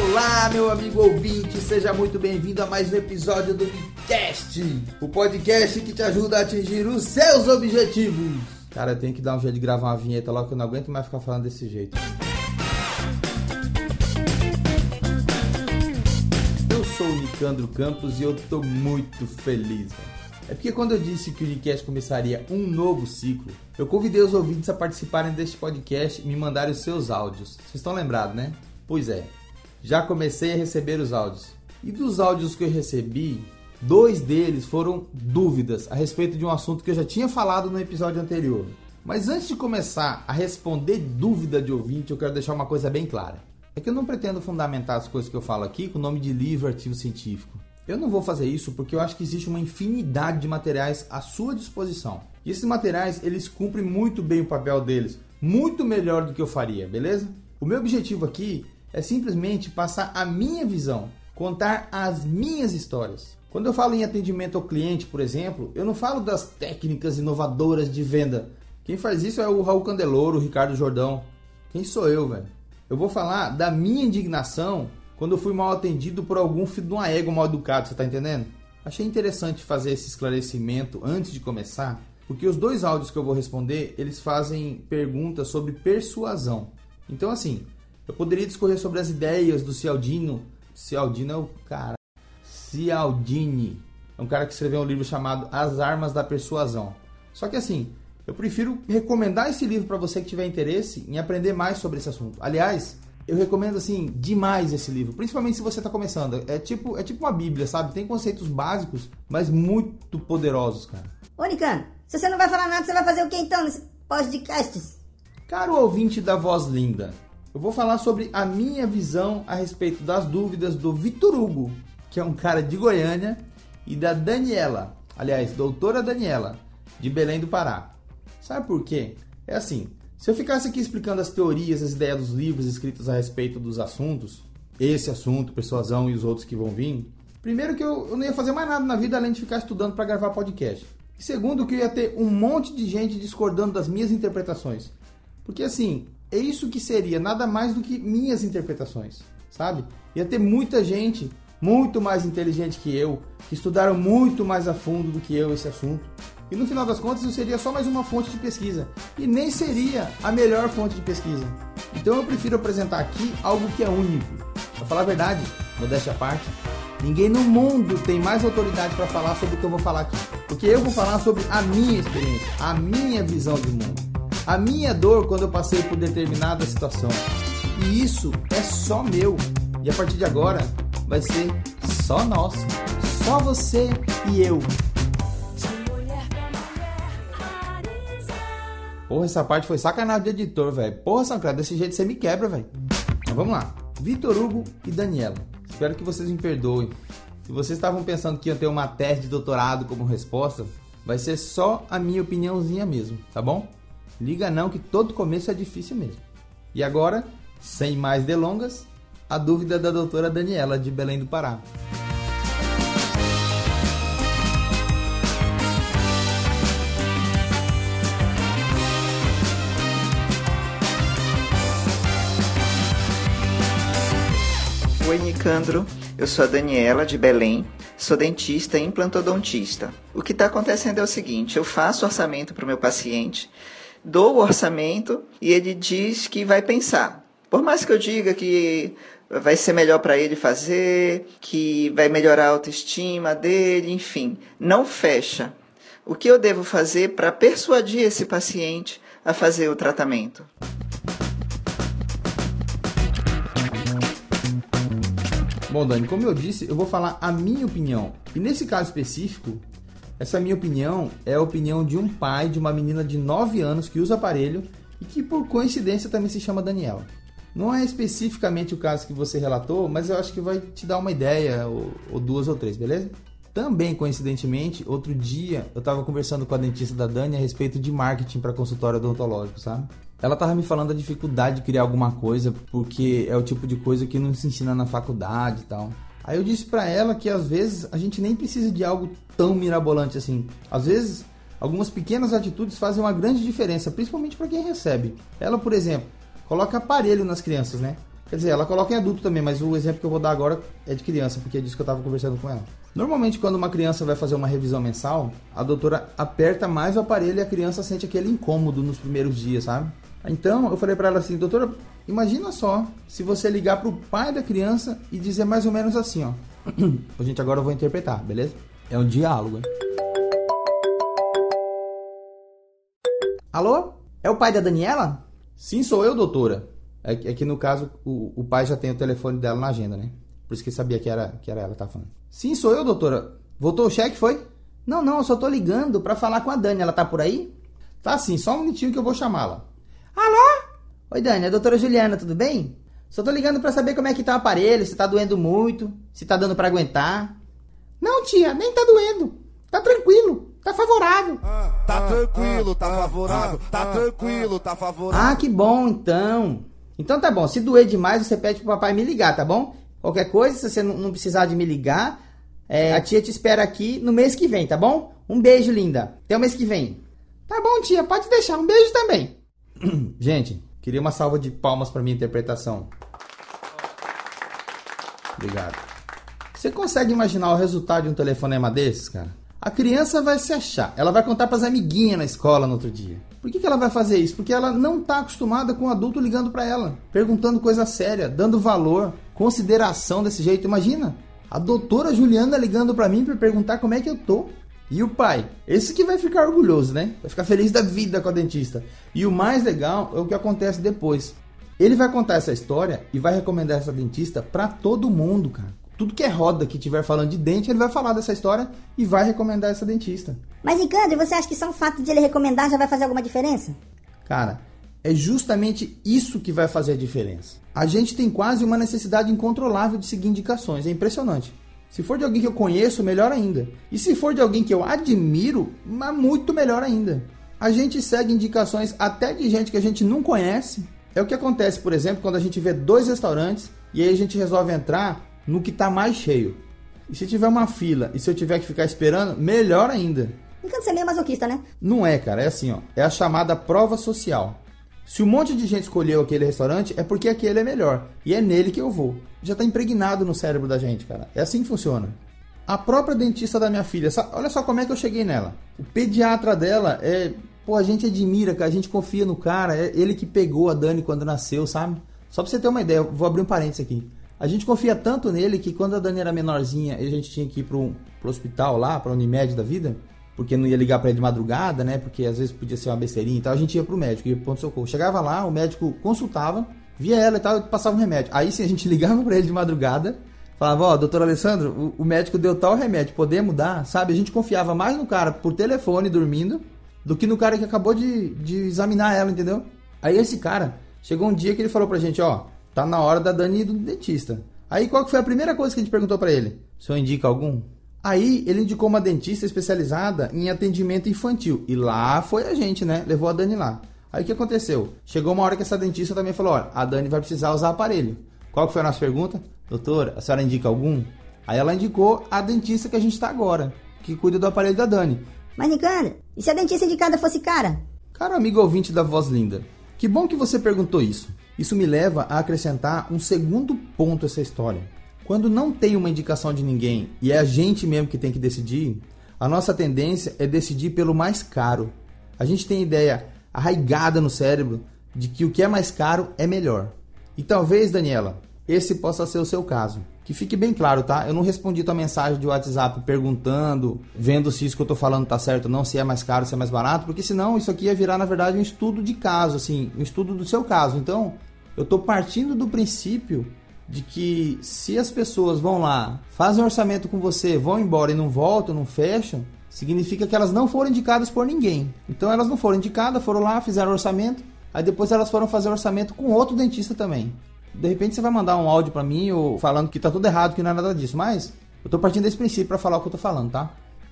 Olá, meu amigo ouvinte, seja muito bem-vindo a mais um episódio do Midcast, o podcast que te ajuda a atingir os seus objetivos. Cara, eu tenho que dar um jeito de gravar uma vinheta logo que eu não aguento mais ficar falando desse jeito. Eu sou o Nicandro Campos e eu tô muito feliz. É porque quando eu disse que o Unicast começaria um novo ciclo, eu convidei os ouvintes a participarem deste podcast e me mandarem os seus áudios. Vocês estão lembrados, né? Pois é, já comecei a receber os áudios. E dos áudios que eu recebi, dois deles foram dúvidas a respeito de um assunto que eu já tinha falado no episódio anterior. Mas antes de começar a responder dúvida de ouvinte, eu quero deixar uma coisa bem clara. É que eu não pretendo fundamentar as coisas que eu falo aqui com o nome de livro, artigo científico. Eu não vou fazer isso porque eu acho que existe uma infinidade de materiais à sua disposição. E esses materiais, eles cumprem muito bem o papel deles, muito melhor do que eu faria, beleza? O meu objetivo aqui é simplesmente passar a minha visão, contar as minhas histórias. Quando eu falo em atendimento ao cliente, por exemplo, eu não falo das técnicas inovadoras de venda. Quem faz isso é o Raul Candeloro, o Ricardo Jordão. Quem sou eu, velho? Eu vou falar da minha indignação quando eu fui mal atendido por algum filho de uma égua mal educado, você tá entendendo? Achei interessante fazer esse esclarecimento antes de começar, porque os dois áudios que eu vou responder, eles fazem perguntas sobre persuasão. Então assim, eu poderia discorrer sobre as ideias do Cialdino. Cialdino é o cara. Cialdini. É um cara que escreveu um livro chamado As Armas da Persuasão. Só que assim, eu prefiro recomendar esse livro para você que tiver interesse em aprender mais sobre esse assunto. Aliás, eu recomendo assim demais esse livro, principalmente se você está começando. É tipo, é tipo uma bíblia, sabe? Tem conceitos básicos, mas muito poderosos, cara. Ô, Nicano, se você não vai falar nada, você vai fazer o que então nesse podcasts? Caro ouvinte da voz linda, eu vou falar sobre a minha visão a respeito das dúvidas do Vitor Hugo, que é um cara de Goiânia, e da Daniela, aliás, doutora Daniela, de Belém do Pará. Sabe por quê? É assim, se eu ficasse aqui explicando as teorias, as ideias dos livros escritos a respeito dos assuntos, esse assunto, persuasão e os outros que vão vir, primeiro que eu, eu não ia fazer mais nada na vida além de ficar estudando para gravar podcast. E segundo que eu ia ter um monte de gente discordando das minhas interpretações. Porque assim, é isso que seria nada mais do que minhas interpretações, sabe? Ia ter muita gente muito mais inteligente que eu, que estudaram muito mais a fundo do que eu esse assunto, e no final das contas, eu seria só mais uma fonte de pesquisa. E nem seria a melhor fonte de pesquisa. Então eu prefiro apresentar aqui algo que é único. Pra falar a verdade, modéstia à parte, ninguém no mundo tem mais autoridade para falar sobre o que eu vou falar aqui. Porque eu vou falar sobre a minha experiência, a minha visão de mundo, a minha dor quando eu passei por determinada situação. E isso é só meu. E a partir de agora vai ser só nosso. Só você e eu. Porra, essa parte foi sacanagem de editor, velho. Porra, Sancler, desse jeito você me quebra, velho. Mas vamos lá. Vitor Hugo e Daniela. Espero que vocês me perdoem. Se vocês estavam pensando que ia ter uma tese de doutorado como resposta, vai ser só a minha opiniãozinha mesmo, tá bom? Liga não que todo começo é difícil mesmo. E agora, sem mais delongas, a dúvida da doutora Daniela de Belém do Pará. Oi, Nicandro. Eu sou a Daniela, de Belém. Sou dentista e implantodontista. O que está acontecendo é o seguinte: eu faço orçamento para o meu paciente, dou o orçamento e ele diz que vai pensar. Por mais que eu diga que vai ser melhor para ele fazer, que vai melhorar a autoestima dele, enfim, não fecha. O que eu devo fazer para persuadir esse paciente a fazer o tratamento? Bom, Dani, como eu disse, eu vou falar a minha opinião. E nesse caso específico, essa minha opinião é a opinião de um pai de uma menina de 9 anos que usa aparelho e que por coincidência também se chama Daniela. Não é especificamente o caso que você relatou, mas eu acho que vai te dar uma ideia, ou, ou duas ou três, beleza? Também, coincidentemente, outro dia eu estava conversando com a dentista da Dani a respeito de marketing para consultório odontológico, sabe? Ela tava me falando da dificuldade de criar alguma coisa, porque é o tipo de coisa que não se ensina na faculdade e tal. Aí eu disse para ela que às vezes a gente nem precisa de algo tão mirabolante assim. Às vezes, algumas pequenas atitudes fazem uma grande diferença, principalmente para quem recebe. Ela, por exemplo, coloca aparelho nas crianças, né? Quer dizer, ela coloca em adulto também, mas o exemplo que eu vou dar agora é de criança, porque é disso que eu estava conversando com ela. Normalmente, quando uma criança vai fazer uma revisão mensal, a doutora aperta mais o aparelho e a criança sente aquele incômodo nos primeiros dias, sabe? Então, eu falei para ela assim, doutora, imagina só se você ligar pro pai da criança e dizer mais ou menos assim, ó. Gente, agora eu vou interpretar, beleza? É um diálogo, hein? Alô? É o pai da Daniela? Sim, sou eu, doutora. É, é que no caso o, o, pai já tem o telefone dela na agenda, né? Por isso que sabia que era, que era ela que tava falando. Sim, sou eu, doutora. Voltou o cheque, foi? Não, não, eu só tô ligando pra falar com a Dani. Ela tá por aí? Tá sim, só um minutinho que eu vou chamá-la. Alô? Oi, Dani, é a doutora Juliana, tudo bem? Só tô ligando pra saber como é que tá o aparelho, se tá doendo muito, se tá dando para aguentar. Não, tia, nem tá doendo. Tá tranquilo, tá favorável. Ah, tá tranquilo, tá favorável, tá tranquilo, tá favorável. Ah, que bom, então. Então tá bom, se doer demais, você pede pro papai me ligar, tá bom? Qualquer coisa, se você não precisar de me ligar, é, a tia te espera aqui no mês que vem, tá bom? Um beijo, linda. Até o mês que vem. Tá bom, tia, pode deixar. Um beijo também. Gente, queria uma salva de palmas para minha interpretação. Obrigado. Você consegue imaginar o resultado de um telefonema desses, cara? A criança vai se achar, ela vai contar para as amiguinhas na escola no outro dia. Por que, que ela vai fazer isso? Porque ela não está acostumada com o adulto ligando para ela, perguntando coisa séria, dando valor, consideração desse jeito. Imagina, a doutora Juliana ligando para mim para perguntar como é que eu tô. E o pai, esse que vai ficar orgulhoso, né? Vai ficar feliz da vida com a dentista. E o mais legal é o que acontece depois. Ele vai contar essa história e vai recomendar essa dentista para todo mundo, cara tudo que é roda que tiver falando de dente, ele vai falar dessa história e vai recomendar essa dentista. Mas, Nicandro, você acha que só o fato de ele recomendar já vai fazer alguma diferença? Cara, é justamente isso que vai fazer a diferença. A gente tem quase uma necessidade incontrolável de seguir indicações, é impressionante. Se for de alguém que eu conheço, melhor ainda. E se for de alguém que eu admiro, muito melhor ainda. A gente segue indicações até de gente que a gente não conhece. É o que acontece, por exemplo, quando a gente vê dois restaurantes e aí a gente resolve entrar no que está mais cheio. E se tiver uma fila e se eu tiver que ficar esperando, melhor ainda. Enquanto você é meio masoquista, né? Não é, cara. É assim, ó. É a chamada prova social. Se um monte de gente escolheu aquele restaurante, é porque aquele é melhor. E é nele que eu vou. Já está impregnado no cérebro da gente, cara. É assim que funciona. A própria dentista da minha filha, olha só como é que eu cheguei nela. O pediatra dela é. Pô, a gente admira, cara. A gente confia no cara. É ele que pegou a Dani quando nasceu, sabe? Só pra você ter uma ideia, vou abrir um parênteses aqui. A gente confia tanto nele que quando a Dani era menorzinha e a gente tinha que ir pro, pro hospital lá, pra Unimed da vida, porque não ia ligar para ele de madrugada, né? Porque às vezes podia ser uma besteirinha e tal, a gente ia pro médico, ia pro ponto-socorro. Chegava lá, o médico consultava, via ela e tal, e passava um remédio. Aí sim a gente ligava para ele de madrugada, falava, ó, oh, doutor Alessandro, o, médico deu tal remédio, podemos dar? Sabe? A gente confiava mais no cara por telefone dormindo do que no cara que acabou de, de examinar ela, entendeu? Aí esse cara, chegou um dia que ele falou pra gente, ó, Tá na hora da Dani ir do dentista. Aí qual que foi a primeira coisa que a gente perguntou para ele? O senhor indica algum? Aí ele indicou uma dentista especializada em atendimento infantil. E lá foi a gente, né? Levou a Dani lá. Aí o que aconteceu? Chegou uma hora que essa dentista também falou: olha, a Dani vai precisar usar aparelho. Qual que foi a nossa pergunta? Doutora, a senhora indica algum? Aí ela indicou a dentista que a gente está agora, que cuida do aparelho da Dani. Mas, Nicandro, e se a dentista indicada fosse cara? Cara, amigo ouvinte da voz linda, que bom que você perguntou isso. Isso me leva a acrescentar um segundo ponto a essa história. Quando não tem uma indicação de ninguém e é a gente mesmo que tem que decidir, a nossa tendência é decidir pelo mais caro. A gente tem ideia arraigada no cérebro de que o que é mais caro é melhor. E talvez, Daniela, esse possa ser o seu caso. Que fique bem claro, tá? Eu não respondi tua mensagem de WhatsApp perguntando, vendo se isso que eu tô falando tá certo ou não, se é mais caro, se é mais barato, porque senão isso aqui ia virar, na verdade, um estudo de caso, assim, um estudo do seu caso. Então, eu tô partindo do princípio de que se as pessoas vão lá, fazem um orçamento com você, vão embora e não voltam, não fecham, significa que elas não foram indicadas por ninguém. Então elas não foram indicadas, foram lá, fizeram orçamento, aí depois elas foram fazer orçamento com outro dentista também. De repente você vai mandar um áudio para mim ou falando que tá tudo errado, que não é nada disso, mas eu tô partindo desse princípio para falar o que eu tô falando, tá?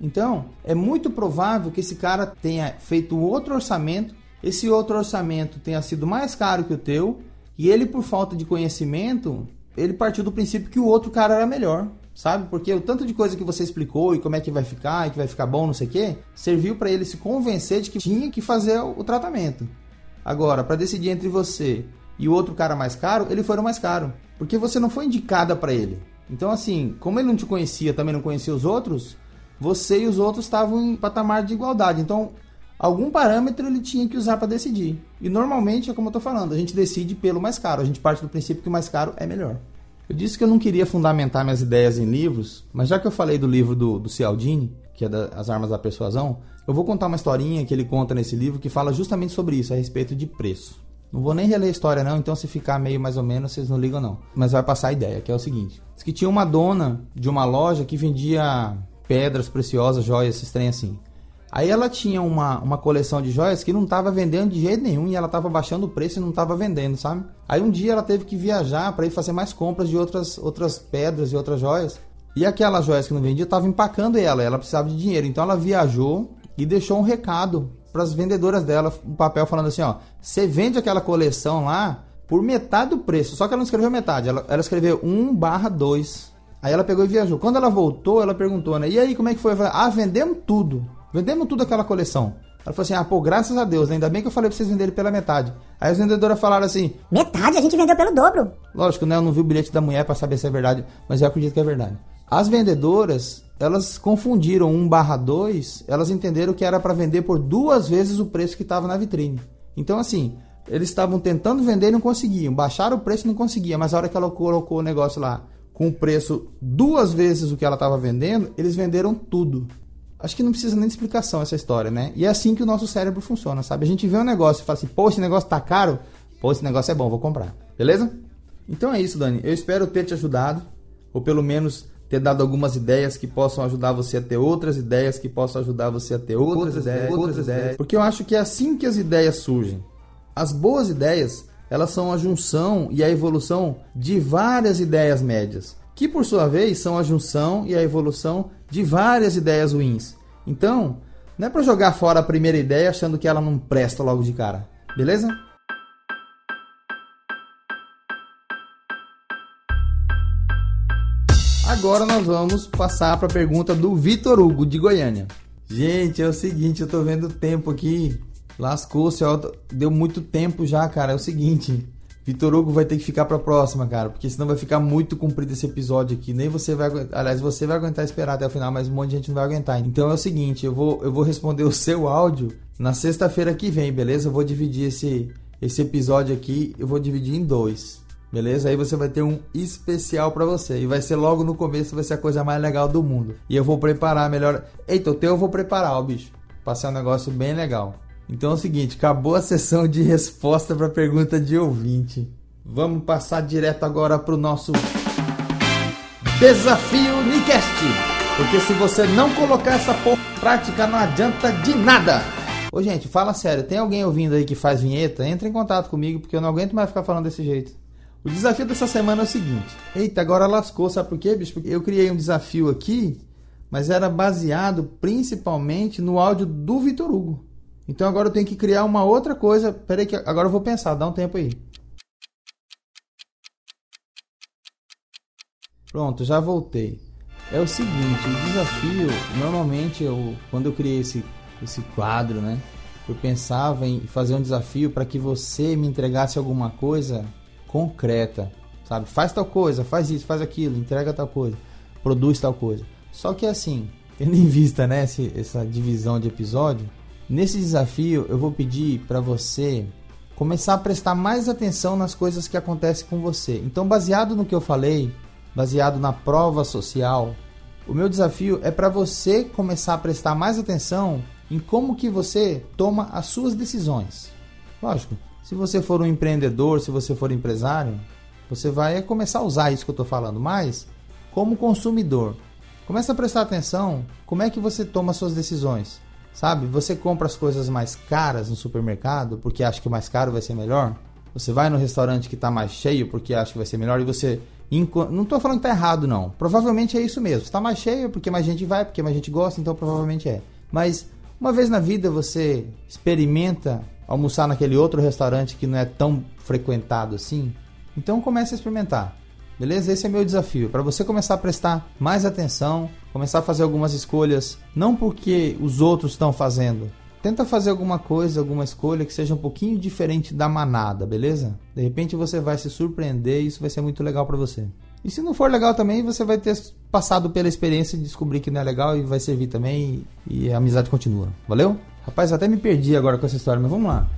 Então, é muito provável que esse cara tenha feito outro orçamento, esse outro orçamento tenha sido mais caro que o teu, e ele por falta de conhecimento, ele partiu do princípio que o outro cara era melhor, sabe? Porque o tanto de coisa que você explicou e como é que vai ficar, e que vai ficar bom, não sei o quê, serviu para ele se convencer de que tinha que fazer o tratamento. Agora, para decidir entre você e o outro cara mais caro, ele foi o mais caro. Porque você não foi indicada para ele. Então, assim, como ele não te conhecia, também não conhecia os outros, você e os outros estavam em patamar de igualdade. Então, algum parâmetro ele tinha que usar para decidir. E normalmente é como eu estou falando, a gente decide pelo mais caro. A gente parte do princípio que o mais caro é melhor. Eu disse que eu não queria fundamentar minhas ideias em livros, mas já que eu falei do livro do, do Cialdini, que é da, As Armas da Persuasão, eu vou contar uma historinha que ele conta nesse livro que fala justamente sobre isso, a respeito de preço. Não vou nem reler a história não, então se ficar meio mais ou menos, vocês não ligam não. Mas vai passar a ideia, que é o seguinte. Diz que tinha uma dona de uma loja que vendia pedras preciosas, joias, esses trem assim. Aí ela tinha uma, uma coleção de joias que não estava vendendo de jeito nenhum e ela estava baixando o preço e não estava vendendo, sabe? Aí um dia ela teve que viajar para ir fazer mais compras de outras, outras pedras e outras joias. E aquelas joias que não vendia estavam empacando ela, ela precisava de dinheiro. Então ela viajou e deixou um recado para as vendedoras dela, um papel falando assim, ó, você vende aquela coleção lá por metade do preço. Só que ela não escreveu metade, ela, ela escreveu 1 barra 2. Aí ela pegou e viajou. Quando ela voltou, ela perguntou, né? E aí, como é que foi? Falei, ah, vendemos tudo. Vendemos tudo aquela coleção. Ela falou assim: ah, pô, graças a Deus, né? ainda bem que eu falei pra vocês venderem pela metade. Aí as vendedoras falaram assim: Metade? A gente vendeu pelo dobro. Lógico, né? Eu não vi o bilhete da mulher para saber se é verdade, mas eu acredito que é verdade. As vendedoras, elas confundiram 1 barra 2, elas entenderam que era para vender por duas vezes o preço que estava na vitrine. Então, assim, eles estavam tentando vender e não conseguiam. Baixaram o preço e não conseguia, mas a hora que ela colocou o negócio lá com o preço duas vezes o que ela estava vendendo, eles venderam tudo. Acho que não precisa nem de explicação essa história, né? E é assim que o nosso cérebro funciona, sabe? A gente vê um negócio e fala assim, pô, esse negócio tá caro, pô, esse negócio é bom, vou comprar. Beleza? Então é isso, Dani. Eu espero ter te ajudado, ou pelo menos ter dado algumas ideias que possam ajudar você a ter outras ideias, que possam ajudar você a ter outras, outras ideias, outras ideias. Porque eu acho que é assim que as ideias surgem. As boas ideias, elas são a junção e a evolução de várias ideias médias, que por sua vez são a junção e a evolução de várias ideias ruins. Então, não é para jogar fora a primeira ideia achando que ela não presta logo de cara. Beleza? Agora nós vamos passar para a pergunta do Vitor Hugo de Goiânia. Gente, é o seguinte, eu tô vendo o tempo aqui. Lascou-se, deu muito tempo já, cara. É o seguinte, Vitor Hugo vai ter que ficar pra próxima, cara, porque senão vai ficar muito comprido esse episódio aqui. Nem você vai. Aliás, você vai aguentar esperar até o final, mas um monte de gente não vai aguentar. Então é o seguinte, eu vou, eu vou responder o seu áudio na sexta-feira que vem, beleza? Eu vou dividir esse, esse episódio aqui, eu vou dividir em dois. Beleza? Aí você vai ter um especial para você. E vai ser logo no começo, vai ser a coisa mais legal do mundo. E eu vou preparar melhor. Eita, o teu eu vou preparar, ó, bicho. Passar um negócio bem legal. Então é o seguinte, acabou a sessão de resposta para pergunta de ouvinte. Vamos passar direto agora para o nosso desafio Nicast. Porque se você não colocar essa porra em prática, não adianta de nada. Ô gente, fala sério, tem alguém ouvindo aí que faz vinheta? Entra em contato comigo, porque eu não aguento mais ficar falando desse jeito. O desafio dessa semana é o seguinte. Eita, agora lascou, sabe por quê, bicho? Porque eu criei um desafio aqui, mas era baseado principalmente no áudio do Vitor Hugo. Então agora eu tenho que criar uma outra coisa. Peraí que agora eu vou pensar, dá um tempo aí. Pronto, já voltei. É o seguinte, o desafio, normalmente eu, quando eu criei esse, esse quadro, né? Eu pensava em fazer um desafio para que você me entregasse alguma coisa concreta, sabe? Faz tal coisa, faz isso, faz aquilo, entrega tal coisa, produz tal coisa. Só que assim, tendo em vista né, essa divisão de episódio, nesse desafio eu vou pedir para você começar a prestar mais atenção nas coisas que acontecem com você. Então, baseado no que eu falei, baseado na prova social, o meu desafio é para você começar a prestar mais atenção em como que você toma as suas decisões. Lógico, se você for um empreendedor, se você for empresário, você vai começar a usar isso que eu estou falando, mas como consumidor, começa a prestar atenção como é que você toma suas decisões. Sabe, você compra as coisas mais caras no supermercado porque acha que o mais caro vai ser melhor. Você vai no restaurante que está mais cheio porque acha que vai ser melhor e você não estou falando que está errado, não. Provavelmente é isso mesmo. Está mais cheio porque mais gente vai, porque mais gente gosta, então provavelmente é. Mas uma vez na vida você experimenta almoçar naquele outro restaurante que não é tão frequentado assim, então comece a experimentar. Beleza? Esse é meu desafio, para você começar a prestar mais atenção, começar a fazer algumas escolhas, não porque os outros estão fazendo, tenta fazer alguma coisa, alguma escolha que seja um pouquinho diferente da manada, beleza? De repente você vai se surpreender e isso vai ser muito legal para você. E se não for legal também, você vai ter passado pela experiência de descobrir que não é legal e vai servir também e a amizade continua. Valeu? Rapaz, até me perdi agora com essa história, mas vamos lá.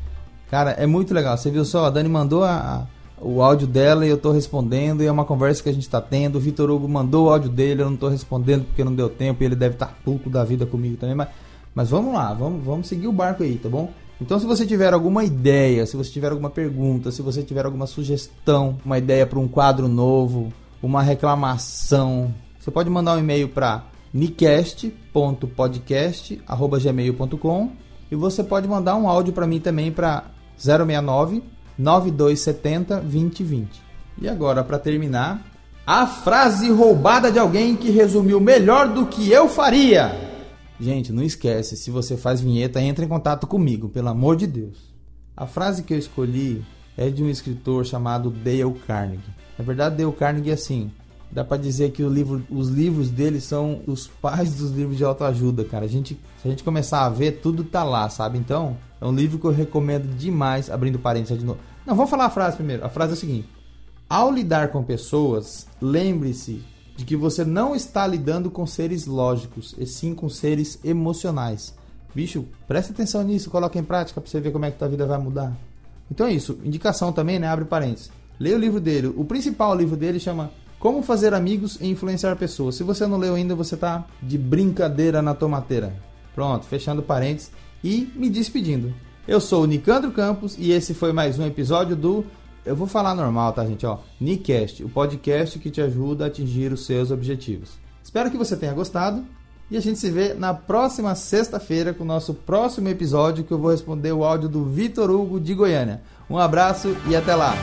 Cara, é muito legal. Você viu só? A Dani mandou a, o áudio dela e eu tô respondendo, e é uma conversa que a gente tá tendo. O Vitor Hugo mandou o áudio dele, eu não tô respondendo porque não deu tempo, e ele deve estar puto da vida comigo também, mas, mas vamos lá, vamos, vamos seguir o barco aí, tá bom? Então, se você tiver alguma ideia, se você tiver alguma pergunta, se você tiver alguma sugestão, uma ideia para um quadro novo, uma reclamação, você pode mandar um e-mail para nicast.podcast@gmail.com e você pode mandar um áudio para mim também para 069 9270 2020. E agora, para terminar, a frase roubada de alguém que resumiu melhor do que eu faria. Gente, não esquece, se você faz vinheta, entre em contato comigo, pelo amor de Deus. A frase que eu escolhi é de um escritor chamado Dale Carnegie. Na verdade, Dale Carnegie é assim, dá para dizer que livro, os livros dele são os pais dos livros de autoajuda, cara. A gente, se a gente começar a ver, tudo tá lá, sabe? Então, é um livro que eu recomendo demais, abrindo parênteses de novo. Não, vamos falar a frase primeiro. A frase é a seguinte: Ao lidar com pessoas, lembre-se de que você não está lidando com seres lógicos, e sim com seres emocionais. Bicho, presta atenção nisso, coloca em prática para você ver como é que tua vida vai mudar. Então é isso. Indicação também, né? Abre parênteses. Leia o livro dele. O principal livro dele chama Como Fazer Amigos e Influenciar Pessoas. Se você não leu ainda, você tá de brincadeira na tomateira. Pronto, fechando parênteses e me despedindo. Eu sou o Nicandro Campos e esse foi mais um episódio do. Eu vou falar normal, tá, gente? Ó, Nicast, o podcast que te ajuda a atingir os seus objetivos. Espero que você tenha gostado e a gente se vê na próxima sexta-feira com o nosso próximo episódio que eu vou responder o áudio do Vitor Hugo de Goiânia. Um abraço e até lá!